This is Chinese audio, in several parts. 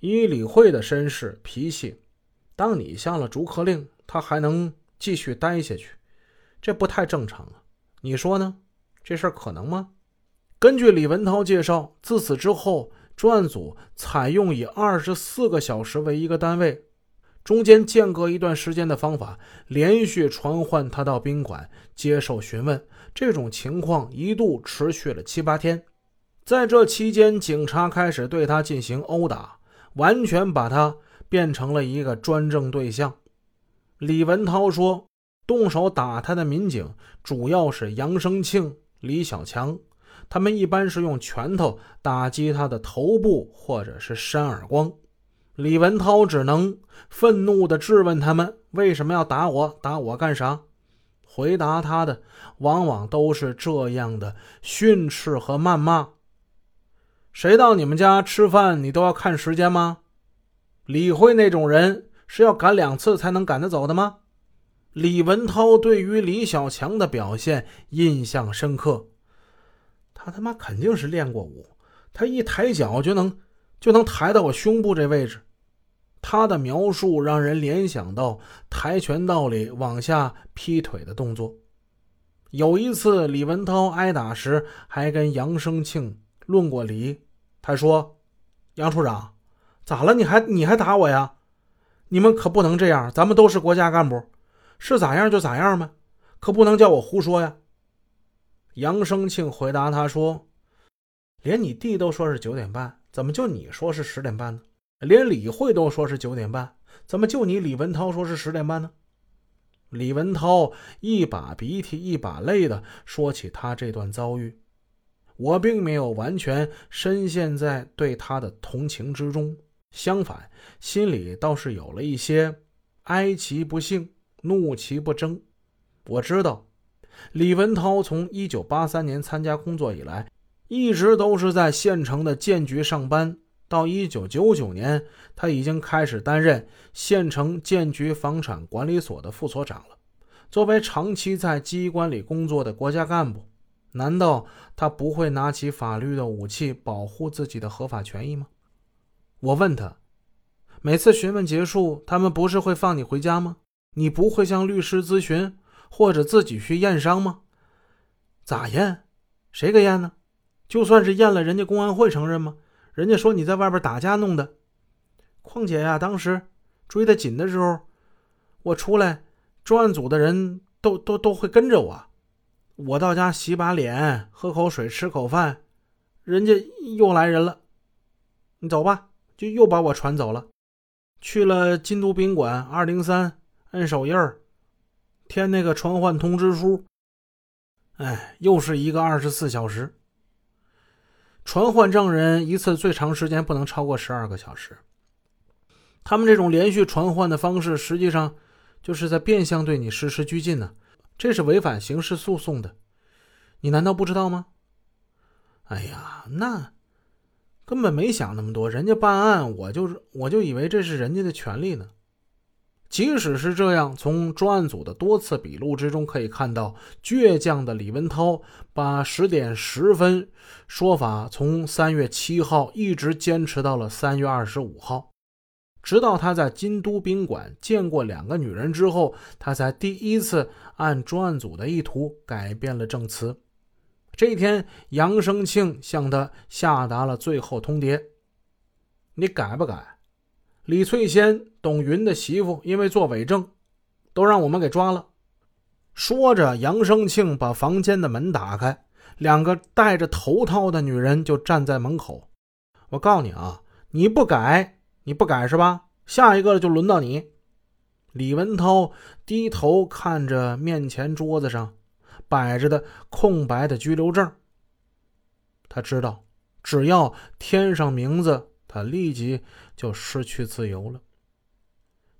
以李慧的身世脾气，当你下了逐客令，他还能继续待下去，这不太正常啊！你说呢？这事儿可能吗？根据李文涛介绍，自此之后，专案组采用以二十四个小时为一个单位，中间间隔一段时间的方法，连续传唤他到宾馆接受询问。这种情况一度持续了七八天。在这期间，警察开始对他进行殴打，完全把他变成了一个专政对象。李文涛说，动手打他的民警主要是杨生庆。李小强，他们一般是用拳头打击他的头部，或者是扇耳光。李文涛只能愤怒地质问他们：“为什么要打我？打我干啥？”回答他的往往都是这样的训斥和谩骂。谁到你们家吃饭，你都要看时间吗？李慧那种人是要赶两次才能赶得走的吗？李文涛对于李小强的表现印象深刻，他他妈肯定是练过武，他一抬脚就能就能抬到我胸部这位置。他的描述让人联想到跆拳道里往下劈腿的动作。有一次，李文涛挨打时还跟杨生庆论过理，他说：“杨处长，咋了？你还你还打我呀？你们可不能这样，咱们都是国家干部。”是咋样就咋样吗？可不能叫我胡说呀！杨生庆回答他说：“连你弟都说是九点半，怎么就你说是十点半呢？连李慧都说是九点半，怎么就你李文涛说是十点半呢？”李文涛一把鼻涕一把泪的说起他这段遭遇，我并没有完全深陷在对他的同情之中，相反，心里倒是有了一些哀其不幸。怒其不争。我知道，李文涛从一九八三年参加工作以来，一直都是在县城的建局上班。到一九九九年，他已经开始担任县城建局房产管理所的副所长了。作为长期在机关里工作的国家干部，难道他不会拿起法律的武器保护自己的合法权益吗？我问他，每次询问结束，他们不是会放你回家吗？你不会向律师咨询，或者自己去验伤吗？咋验？谁给验呢？就算是验了，人家公安会承认吗？人家说你在外边打架弄的。况且呀，当时追得紧的时候，我出来，专案组的人都都都会跟着我。我到家洗把脸，喝口水，吃口饭，人家又来人了。你走吧，就又把我传走了，去了金都宾馆二零三。摁手印儿，填那个传唤通知书。哎，又是一个二十四小时。传唤证人一次最长时间不能超过十二个小时。他们这种连续传唤的方式，实际上就是在变相对你实施拘禁呢，这是违反刑事诉讼的。你难道不知道吗？哎呀，那根本没想那么多，人家办案，我就是我就以为这是人家的权利呢。即使是这样，从专案组的多次笔录之中可以看到，倔强的李文涛把十点十分说法从三月七号一直坚持到了三月二十五号，直到他在金都宾馆见过两个女人之后，他才第一次按专案组的意图改变了证词。这一天，杨生庆向他下达了最后通牒：“你改不改？”李翠仙、董云的媳妇因为做伪证，都让我们给抓了。说着，杨生庆把房间的门打开，两个戴着头套的女人就站在门口。我告诉你啊，你不改，你不改是吧？下一个就轮到你。李文涛低头看着面前桌子上摆着的空白的拘留证，他知道，只要填上名字。他立即就失去自由了。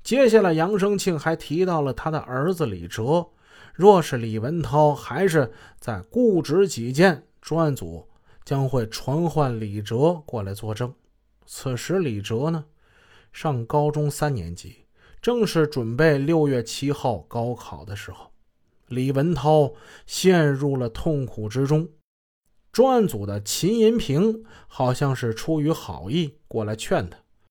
接下来，杨生庆还提到了他的儿子李哲。若是李文涛还是在固执己见，专案组将会传唤李哲过来作证。此时，李哲呢，上高中三年级，正是准备六月七号高考的时候。李文涛陷入了痛苦之中。专案组的秦银平好像是出于好意过来劝他，